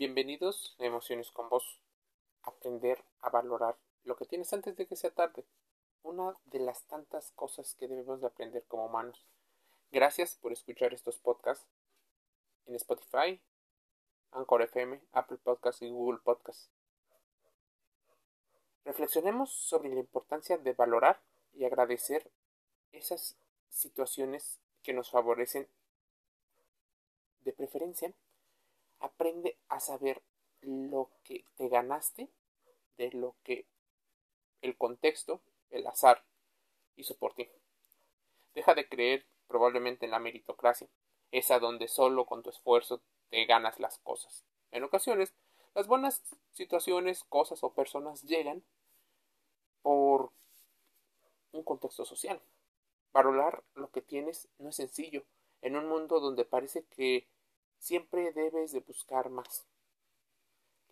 Bienvenidos a Emociones con Vos. Aprender a valorar lo que tienes antes de que sea tarde. Una de las tantas cosas que debemos de aprender como humanos. Gracias por escuchar estos podcasts en Spotify, Anchor FM, Apple Podcasts y Google Podcasts. Reflexionemos sobre la importancia de valorar y agradecer esas situaciones que nos favorecen de preferencia aprende a saber lo que te ganaste de lo que el contexto, el azar hizo por ti. Deja de creer probablemente en la meritocracia, esa donde solo con tu esfuerzo te ganas las cosas. En ocasiones, las buenas situaciones, cosas o personas llegan por un contexto social. Valorar lo que tienes no es sencillo, en un mundo donde parece que siempre debes de buscar más.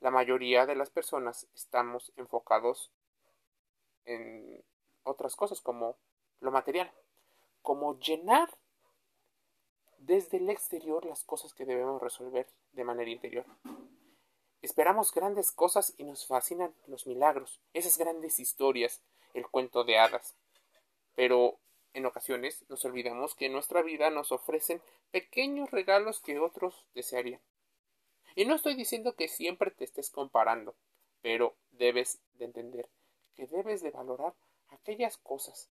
La mayoría de las personas estamos enfocados en otras cosas como lo material, como llenar desde el exterior las cosas que debemos resolver de manera interior. Esperamos grandes cosas y nos fascinan los milagros, esas grandes historias, el cuento de hadas. Pero en ocasiones nos olvidamos que en nuestra vida nos ofrecen pequeños regalos que otros desearían. Y no estoy diciendo que siempre te estés comparando, pero debes de entender que debes de valorar aquellas cosas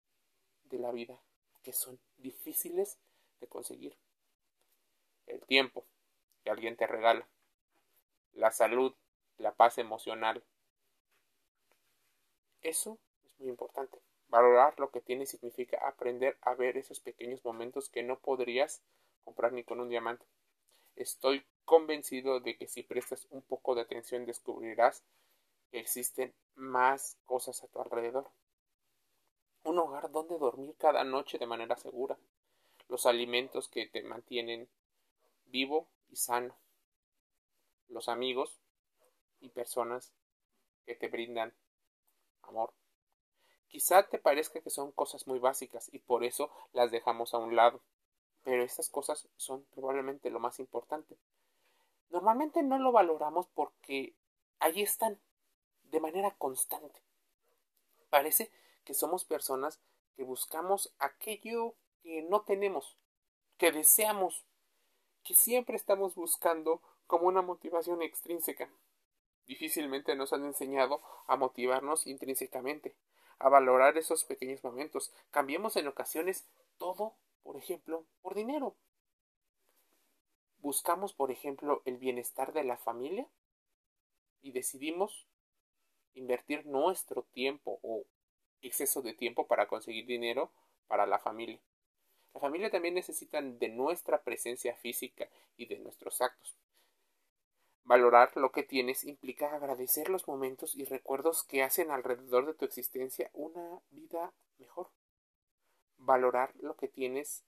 de la vida que son difíciles de conseguir. El tiempo que alguien te regala, la salud, la paz emocional. Eso es muy importante. Valorar lo que tienes significa aprender a ver esos pequeños momentos que no podrías comprar ni con un diamante. Estoy convencido de que si prestas un poco de atención descubrirás que existen más cosas a tu alrededor. Un hogar donde dormir cada noche de manera segura. Los alimentos que te mantienen vivo y sano. Los amigos y personas que te brindan amor. Quizá te parezca que son cosas muy básicas y por eso las dejamos a un lado. Pero estas cosas son probablemente lo más importante. Normalmente no lo valoramos porque allí están de manera constante. Parece que somos personas que buscamos aquello que no tenemos, que deseamos, que siempre estamos buscando como una motivación extrínseca. Difícilmente nos han enseñado a motivarnos intrínsecamente, a valorar esos pequeños momentos. Cambiemos en ocasiones todo, por ejemplo, por dinero. Buscamos, por ejemplo, el bienestar de la familia y decidimos invertir nuestro tiempo o exceso de tiempo para conseguir dinero para la familia. La familia también necesita de nuestra presencia física y de nuestros actos. Valorar lo que tienes implica agradecer los momentos y recuerdos que hacen alrededor de tu existencia una vida mejor. Valorar lo que tienes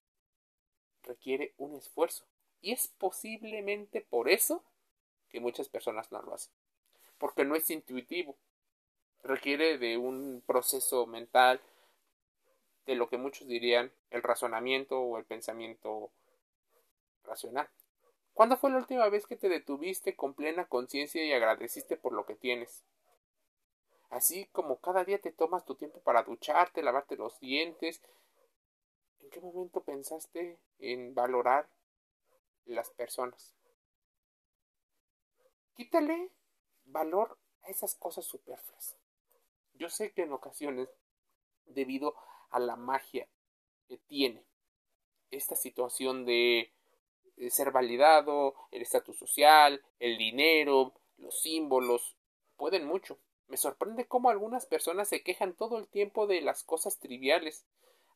requiere un esfuerzo y es posiblemente por eso que muchas personas no lo hacen. Porque no es intuitivo. Requiere de un proceso mental, de lo que muchos dirían el razonamiento o el pensamiento racional. ¿Cuándo fue la última vez que te detuviste con plena conciencia y agradeciste por lo que tienes? Así como cada día te tomas tu tiempo para ducharte, lavarte los dientes. ¿En qué momento pensaste en valorar las personas? Quítale valor a esas cosas superfluas. Yo sé que en ocasiones, debido a la magia que tiene esta situación de ser validado, el estatus social, el dinero, los símbolos, pueden mucho. Me sorprende cómo algunas personas se quejan todo el tiempo de las cosas triviales,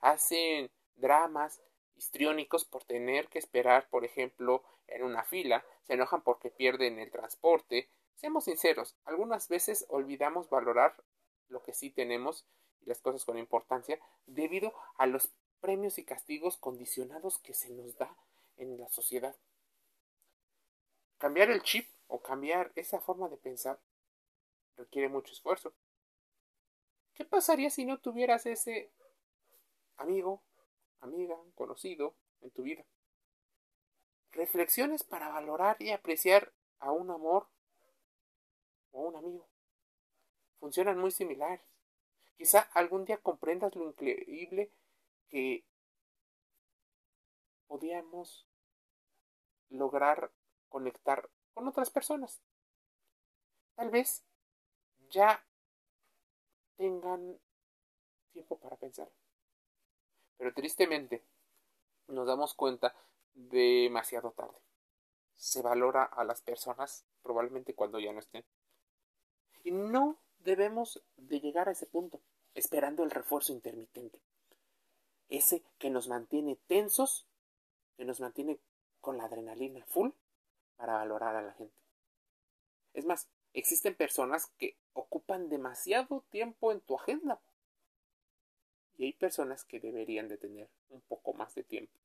hacen dramas histriónicos por tener que esperar, por ejemplo, en una fila, se enojan porque pierden el transporte. Seamos sinceros, algunas veces olvidamos valorar lo que sí tenemos y las cosas con importancia debido a los premios y castigos condicionados que se nos da en la sociedad. Cambiar el chip o cambiar esa forma de pensar requiere mucho esfuerzo. ¿Qué pasaría si no tuvieras ese amigo, amiga, conocido en tu vida? Reflexiones para valorar y apreciar a un amor o un amigo. Funcionan muy similares. Quizá algún día comprendas lo increíble que podíamos lograr conectar con otras personas. Tal vez ya tengan tiempo para pensar. Pero tristemente nos damos cuenta demasiado tarde. Se valora a las personas probablemente cuando ya no estén. Y no debemos de llegar a ese punto, esperando el refuerzo intermitente. Ese que nos mantiene tensos, que nos mantiene con la adrenalina full para valorar a la gente. Es más, existen personas que ocupan demasiado tiempo en tu agenda. Y hay personas que deberían de tener un poco más de tiempo.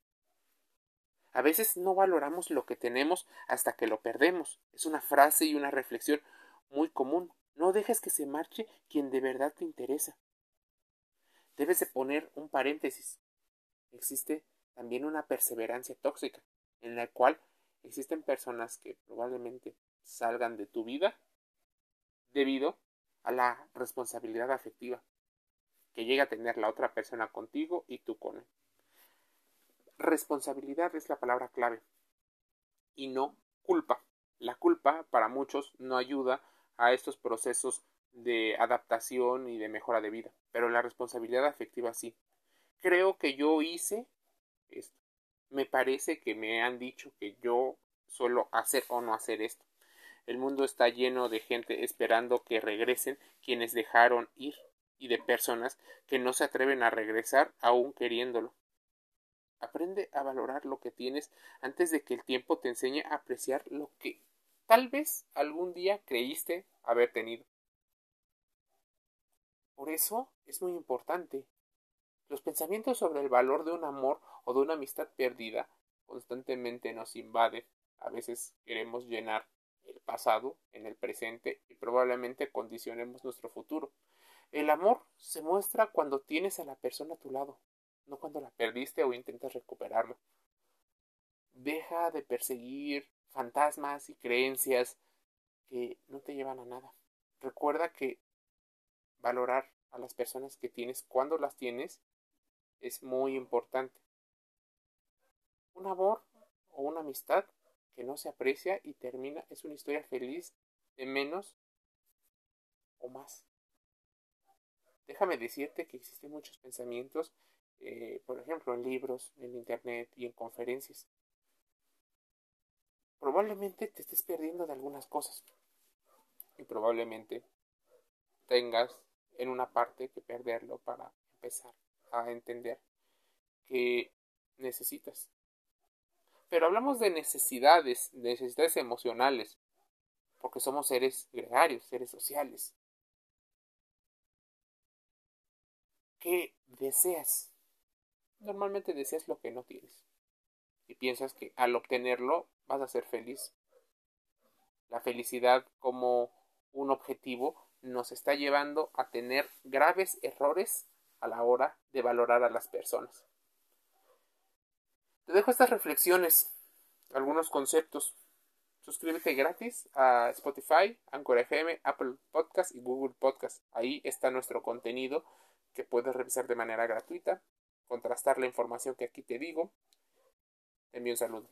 A veces no valoramos lo que tenemos hasta que lo perdemos. Es una frase y una reflexión muy común. No dejes que se marche quien de verdad te interesa. Debes de poner un paréntesis. Existe también una perseverancia tóxica, en la cual existen personas que probablemente salgan de tu vida debido a la responsabilidad afectiva que llega a tener la otra persona contigo y tú con él. Responsabilidad es la palabra clave y no culpa. La culpa para muchos no ayuda a estos procesos de adaptación y de mejora de vida, pero la responsabilidad afectiva sí. Creo que yo hice esto. Me parece que me han dicho que yo suelo hacer o no hacer esto. El mundo está lleno de gente esperando que regresen quienes dejaron ir y de personas que no se atreven a regresar aún queriéndolo. Aprende a valorar lo que tienes antes de que el tiempo te enseñe a apreciar lo que tal vez algún día creíste haber tenido. Por eso es muy importante. Los pensamientos sobre el valor de un amor o de una amistad perdida constantemente nos invaden. A veces queremos llenar el pasado en el presente y probablemente condicionemos nuestro futuro. El amor se muestra cuando tienes a la persona a tu lado, no cuando la perdiste o intentas recuperarla. Deja de perseguir fantasmas y creencias que no te llevan a nada. Recuerda que valorar a las personas que tienes cuando las tienes es muy importante. Un amor o una amistad que no se aprecia y termina es una historia feliz de menos o más. Déjame decirte que existen muchos pensamientos, eh, por ejemplo, en libros, en internet y en conferencias. Probablemente te estés perdiendo de algunas cosas y probablemente tengas en una parte que perderlo para empezar a entender que necesitas. Pero hablamos de necesidades, de necesidades emocionales, porque somos seres gregarios, seres sociales. ¿Qué deseas? Normalmente deseas lo que no tienes. Y piensas que al obtenerlo vas a ser feliz. La felicidad como un objetivo nos está llevando a tener graves errores a la hora de valorar a las personas. Te dejo estas reflexiones, algunos conceptos. Suscríbete gratis a Spotify, Anchor FM, Apple Podcast y Google Podcast. Ahí está nuestro contenido que puedes revisar de manera gratuita, contrastar la información que aquí te digo. Envío un saludo.